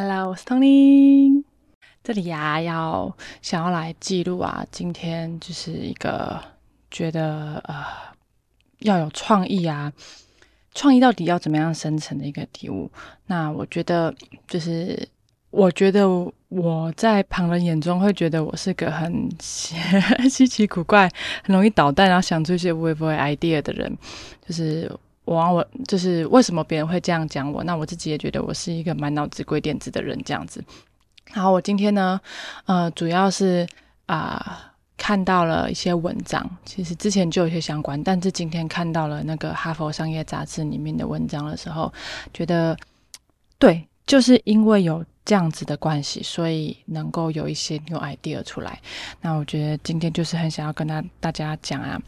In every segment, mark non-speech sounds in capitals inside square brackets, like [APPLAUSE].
Hello，我是 Tony。这里呀，要想要来记录啊，今天就是一个觉得呃要有创意啊，创意到底要怎么样生成的一个题目。那我觉得就是，我觉得我在旁人眼中会觉得我是个很 [LAUGHS] 稀奇古怪、很容易捣蛋，然后想出一些不会不会 idea 的人，就是。我我就是为什么别人会这样讲我？那我自己也觉得我是一个满脑子鬼点子的人这样子。好我今天呢，呃，主要是啊看到了一些文章，其实之前就有些相关，但是今天看到了那个哈佛商业杂志里面的文章的时候，觉得对，就是因为有这样子的关系，所以能够有一些 new idea 出来。那我觉得今天就是很想要跟大大家讲啊。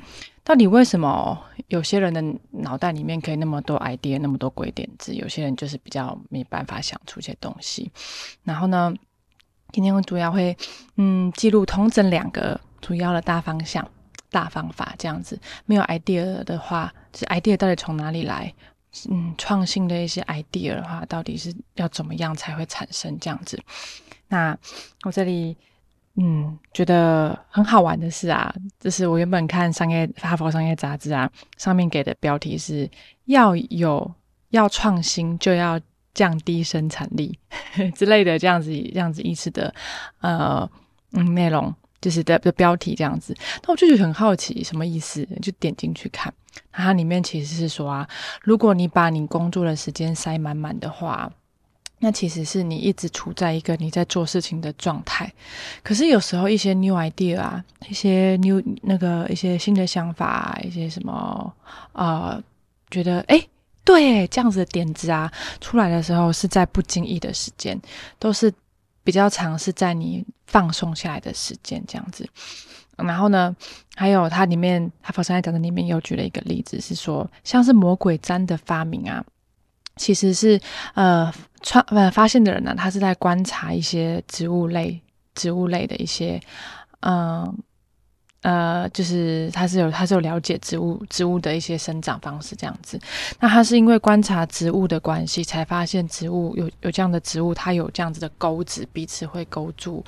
到底为什么有些人的脑袋里面可以那么多 idea，那么多鬼点子？有些人就是比较没办法想出一些东西。然后呢，今天我主要会嗯记录同整两个主要的大方向、大方法这样子。没有 idea 的话，是 idea 到底从哪里来？嗯，创新的一些 idea 的话，到底是要怎么样才会产生这样子？那我这里。嗯，觉得很好玩的是啊，就是我原本看商业哈佛商业杂志啊，上面给的标题是要有要创新就要降低生产力 [LAUGHS] 之类的这样子这样子意思的呃嗯内容，就是的的标题这样子。那我就觉得很好奇什么意思，就点进去看，它里面其实是说啊，如果你把你工作的时间塞满满的话。那其实是你一直处在一个你在做事情的状态，可是有时候一些 new idea 啊，一些 new 那个一些新的想法，一些什么啊，觉得哎，对，这样子的点子啊，出来的时候是在不经意的时间，都是比较长，是在你放松下来的时间这样子。然后呢，还有它里面，哈佛商业讲的里面又举了一个例子，是说像是魔鬼毡的发明啊。其实是呃创呃发现的人呢，他是在观察一些植物类植物类的一些嗯呃，就是他是有他是有了解植物植物的一些生长方式这样子。那他是因为观察植物的关系，才发现植物有有这样的植物，它有这样子的钩子，彼此会勾住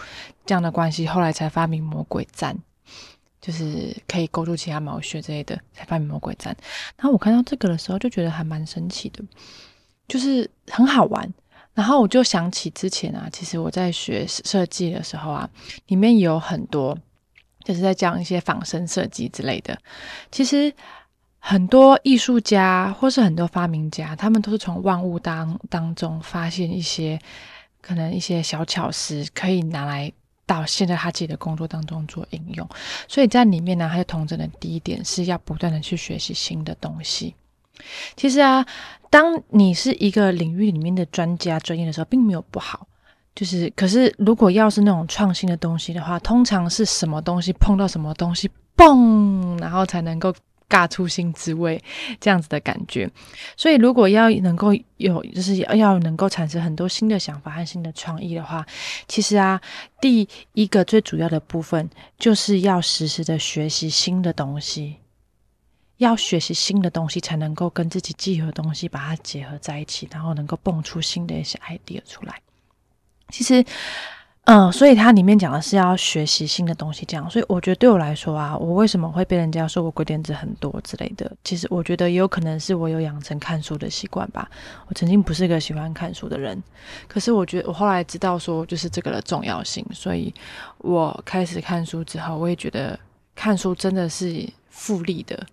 这样的关系。后来才发明魔鬼毡，就是可以勾住其他毛穴之类的，才发明魔鬼毡。然后我看到这个的时候，就觉得还蛮神奇的。就是很好玩，然后我就想起之前啊，其实我在学设计的时候啊，里面有很多就是在讲一些仿生设计之类的。其实很多艺术家或是很多发明家，他们都是从万物当当中发现一些可能一些小巧思，可以拿来到现在他自己的工作当中做应用。所以在里面呢，他就同整的第一点是要不断的去学习新的东西。其实啊，当你是一个领域里面的专家、专业的时候，并没有不好。就是，可是如果要是那种创新的东西的话，通常是什么东西碰到什么东西，嘣，然后才能够尬出新滋味，这样子的感觉。所以，如果要能够有，就是要要能够产生很多新的想法和新的创意的话，其实啊，第一个最主要的部分就是要实时的学习新的东西。要学习新的东西，才能够跟自己既有的东西把它结合在一起，然后能够蹦出新的一些 idea 出来。其实，嗯，所以它里面讲的是要学习新的东西，这样。所以我觉得对我来说啊，我为什么会被人家说我鬼点子很多之类的？其实我觉得也有可能是我有养成看书的习惯吧。我曾经不是个喜欢看书的人，可是我觉得我后来知道说就是这个的重要性，所以我开始看书之后，我也觉得看书真的是复利的。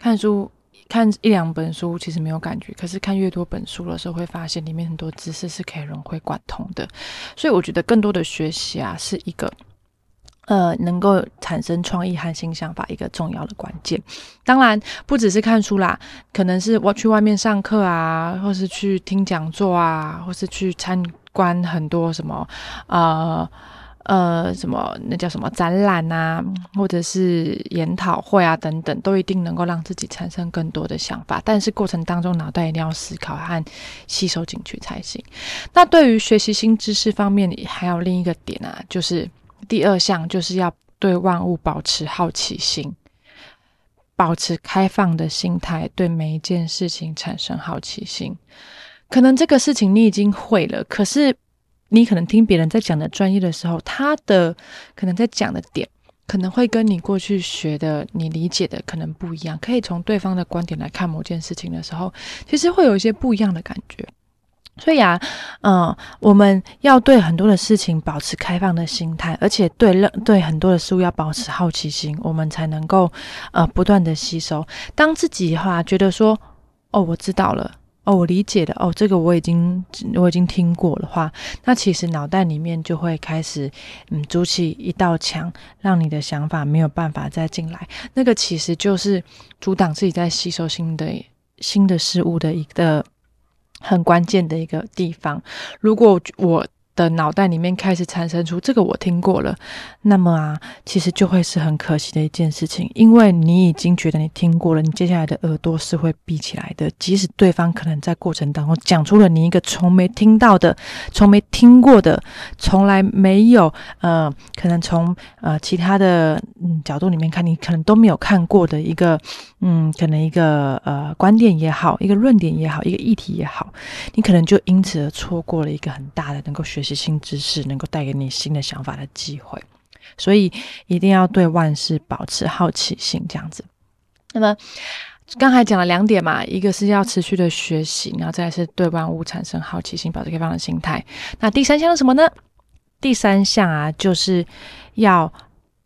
看书看一两本书其实没有感觉，可是看越多本书的时候，会发现里面很多知识是可以融会贯通的。所以我觉得更多的学习啊，是一个呃能够产生创意和新想法一个重要的关键。当然不只是看书啦，可能是我去外面上课啊，或是去听讲座啊，或是去参观很多什么呃。呃，什么那叫什么展览啊，或者是研讨会啊等等，都一定能够让自己产生更多的想法。但是过程当中，脑袋一定要思考和吸收进去才行。那对于学习新知识方面，还有另一个点啊，就是第二项，就是要对万物保持好奇心，保持开放的心态，对每一件事情产生好奇心。可能这个事情你已经会了，可是你可能听别人在讲的专业的时候，他的可能在讲的点，可能会跟你过去学的、你理解的可能不一样。可以从对方的观点来看某件事情的时候，其实会有一些不一样的感觉。所以啊，嗯，我们要对很多的事情保持开放的心态，而且对任对很多的事物要保持好奇心，我们才能够呃不断的吸收。当自己哈觉得说，哦，我知道了，哦，我理解的，哦，这个我已经我已经听过的话，那其实脑袋里面就会开始嗯筑起一道墙，让你的想法没有办法再进来。那个其实就是阻挡自己在吸收新的新的事物的一个。很关键的一个地方，如果我。的脑袋里面开始产生出这个我听过了，那么啊，其实就会是很可惜的一件事情，因为你已经觉得你听过了，你接下来的耳朵是会闭起来的。即使对方可能在过程当中讲出了你一个从没听到的、从没听过的、从来没有呃，可能从呃其他的嗯角度里面看，你可能都没有看过的一个嗯，可能一个呃观点也好，一个论点也好，一个议题也好，你可能就因此而错过了一个很大的能够学习习。新知识能够带给你新的想法的机会，所以一定要对万事保持好奇心，这样子。那么刚才讲了两点嘛，一个是要持续的学习，然后再是对万物产生好奇心，保持开放的心态。那第三项是什么呢？第三项啊，就是要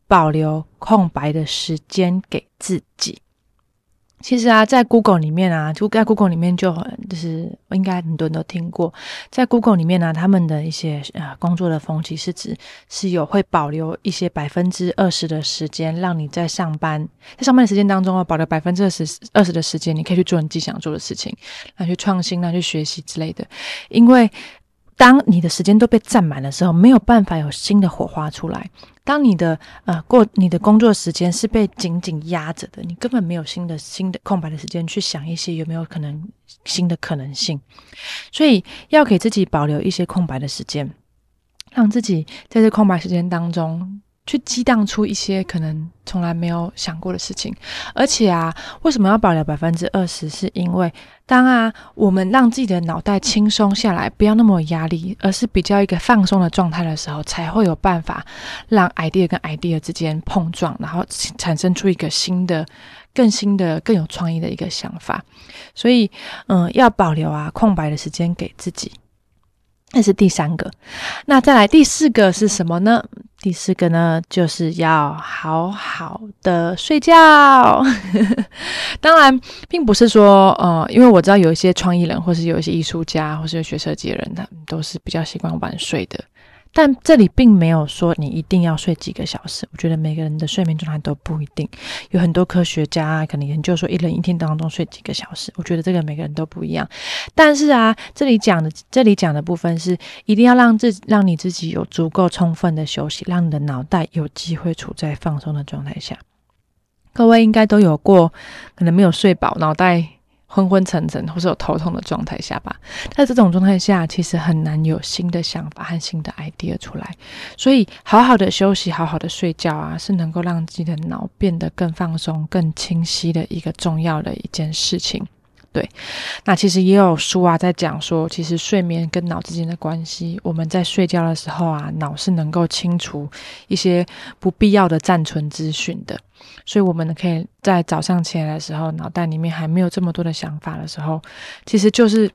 保留空白的时间给自己。其实啊，在 Google 里面啊，就在 Google 里面就就是应该很多人都听过，在 Google 里面呢，他们的一些呃工作的风气是指是有会保留一些百分之二十的时间，让你在上班在上班的时间当中啊，保留百分之二十二十的时间，你可以去做你自己想做的事情，来去创新，来去学习之类的，因为。当你的时间都被占满的时候，没有办法有新的火花出来。当你的呃过你的工作时间是被紧紧压着的，你根本没有新的新的空白的时间去想一些有没有可能新的可能性。所以要给自己保留一些空白的时间，让自己在这空白时间当中。去激荡出一些可能从来没有想过的事情，而且啊，为什么要保留百分之二十？是因为当啊，我们让自己的脑袋轻松下来，不要那么有压力，而是比较一个放松的状态的时候，才会有办法让 idea 跟 idea 之间碰撞，然后产生出一个新的、更新的、更有创意的一个想法。所以，嗯，要保留啊空白的时间给自己。那是第三个，那再来第四个是什么呢？第四个呢，就是要好好的睡觉。[LAUGHS] 当然，并不是说，呃，因为我知道有一些创意人，或是有一些艺术家，或是有学设计的人，他们都是比较习惯晚睡的。但这里并没有说你一定要睡几个小时，我觉得每个人的睡眠状态都不一定。有很多科学家可能研究说，一人一天当中睡几个小时，我觉得这个每个人都不一样。但是啊，这里讲的这里讲的部分是，一定要让自让你自己有足够充分的休息，让你的脑袋有机会处在放松的状态下。各位应该都有过，可能没有睡饱，脑袋。昏昏沉沉或是有头痛的状态下吧，在这种状态下，其实很难有新的想法和新的 idea 出来。所以，好好的休息，好好的睡觉啊，是能够让自己的脑变得更放松、更清晰的一个重要的一件事情。对，那其实也有书啊，在讲说，其实睡眠跟脑之间的关系。我们在睡觉的时候啊，脑是能够清除一些不必要的暂存资讯的，所以我们可以在早上起来的时候，脑袋里面还没有这么多的想法的时候，其实就是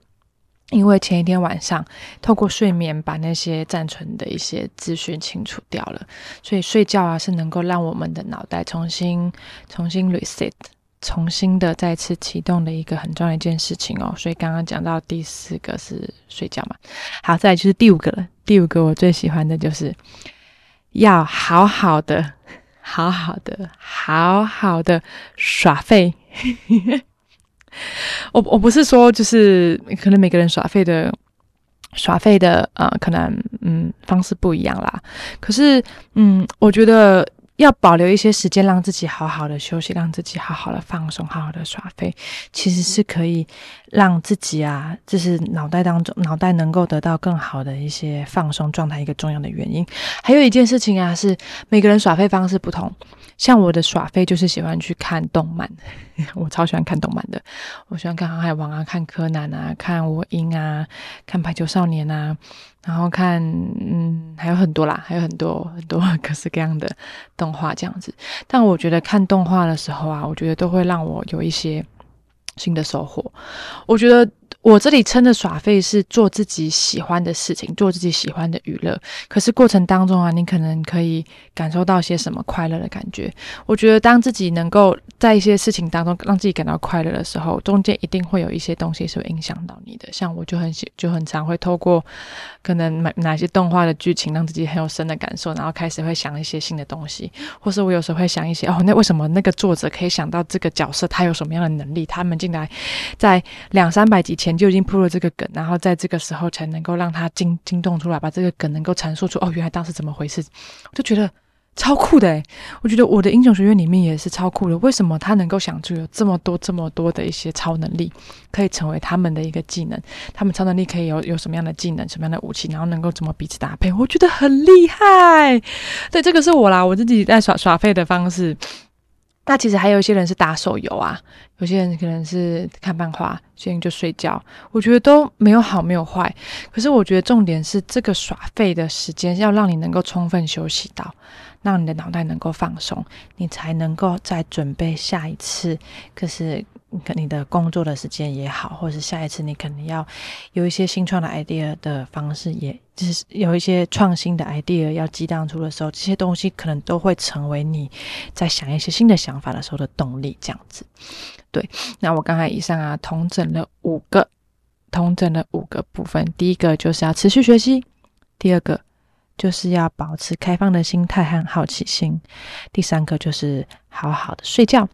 因为前一天晚上透过睡眠把那些暂存的一些资讯清除掉了，所以睡觉啊是能够让我们的脑袋重新重新 reset。重新的再次启动的一个很重要的一件事情哦，所以刚刚讲到第四个是睡觉嘛，好，再来就是第五个了。第五个我最喜欢的就是要好好的、好好的、好好的耍废。[LAUGHS] 我我不是说就是可能每个人耍废的耍废的呃，可能嗯方式不一样啦。可是嗯，我觉得。要保留一些时间，让自己好好的休息，让自己好好的放松，好好的耍飞，其实是可以让自己啊，就是脑袋当中脑袋能够得到更好的一些放松状态一个重要的原因。还有一件事情啊，是每个人耍废方式不同。像我的耍废就是喜欢去看动漫，[LAUGHS] 我超喜欢看动漫的。我喜欢看《航海王》啊，看《柯南》啊，看《我英》啊，看《排球少年》啊，然后看嗯还有很多啦，还有很多很多各式各样的动画这样子。但我觉得看动画的时候啊，我觉得都会让我有一些新的收获。我觉得。我这里称的耍费是做自己喜欢的事情，做自己喜欢的娱乐。可是过程当中啊，你可能可以感受到些什么快乐的感觉。我觉得当自己能够在一些事情当中让自己感到快乐的时候，中间一定会有一些东西是会影响到你的。像我就很喜，就很常会透过可能哪 [LAUGHS] 哪些动画的剧情，让自己很有深的感受，然后开始会想一些新的东西。或是我有时候会想一些哦，那为什么那个作者可以想到这个角色，他有什么样的能力？他们进来在两三百集前。就已经铺了这个梗，然后在这个时候才能够让他惊惊动出来，把这个梗能够阐述出哦，原来当时怎么回事，我就觉得超酷的诶，我觉得我的英雄学院里面也是超酷的，为什么他能够想出有这么多这么多的一些超能力，可以成为他们的一个技能？他们超能力可以有有什么样的技能，什么样的武器，然后能够怎么彼此搭配？我觉得很厉害。对，这个是我啦，我自己在耍耍废的方式。那其实还有一些人是打手游啊，有些人可能是看漫画，有些人就睡觉。我觉得都没有好，没有坏。可是我觉得重点是这个耍废的时间要让你能够充分休息到，让你的脑袋能够放松，你才能够再准备下一次。可是。你的工作的时间也好，或者是下一次你可能要有一些新创的 idea 的方式，也就是有一些创新的 idea 要激荡出的时候，这些东西可能都会成为你在想一些新的想法的时候的动力。这样子，对。那我刚才以上啊，统整了五个，统整了五个部分。第一个就是要持续学习，第二个就是要保持开放的心态和好奇心，第三个就是好好的睡觉，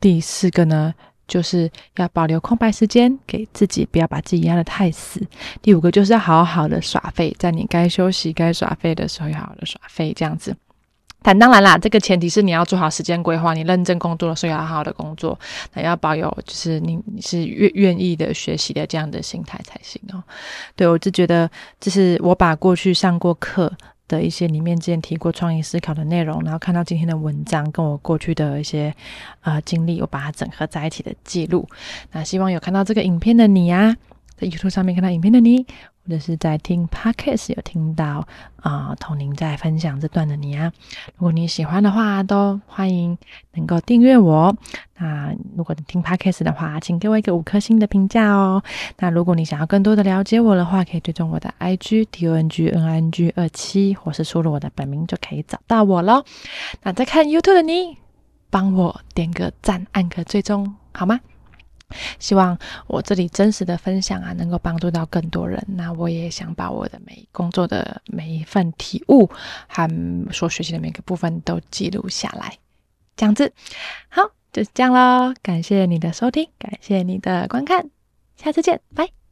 第四个呢？就是要保留空白时间给自己，不要把自己压得太死。第五个就是要好好的耍废，在你该休息、该耍废的时候，要好好的耍废，这样子。但当然啦，这个前提是你要做好时间规划，你认真工作的时候要好好的工作，那要保有就是你你是愿愿意的学习的这样的心态才行哦。对我就觉得，就是我把过去上过课。的一些里面之前提过创意思考的内容，然后看到今天的文章，跟我过去的一些呃经历，我把它整合在一起的记录。那希望有看到这个影片的你啊，在 YouTube 上面看到影片的你。或者是在听 podcast 有听到啊，童宁在分享这段的你啊，如果你喜欢的话，都欢迎能够订阅我。那如果你听 podcast 的话，请给我一个五颗星的评价哦。那如果你想要更多的了解我的话，可以追踪我的 IG T O N G N I N G 二七，或是输入我的本名就可以找到我喽。那在看 YouTube 的你，帮我点个赞，按个追踪好吗？希望我这里真实的分享啊，能够帮助到更多人。那我也想把我的每工作的每一份体悟和所学习的每个部分都记录下来，这样子。好，就是这样喽。感谢你的收听，感谢你的观看，下次见，拜。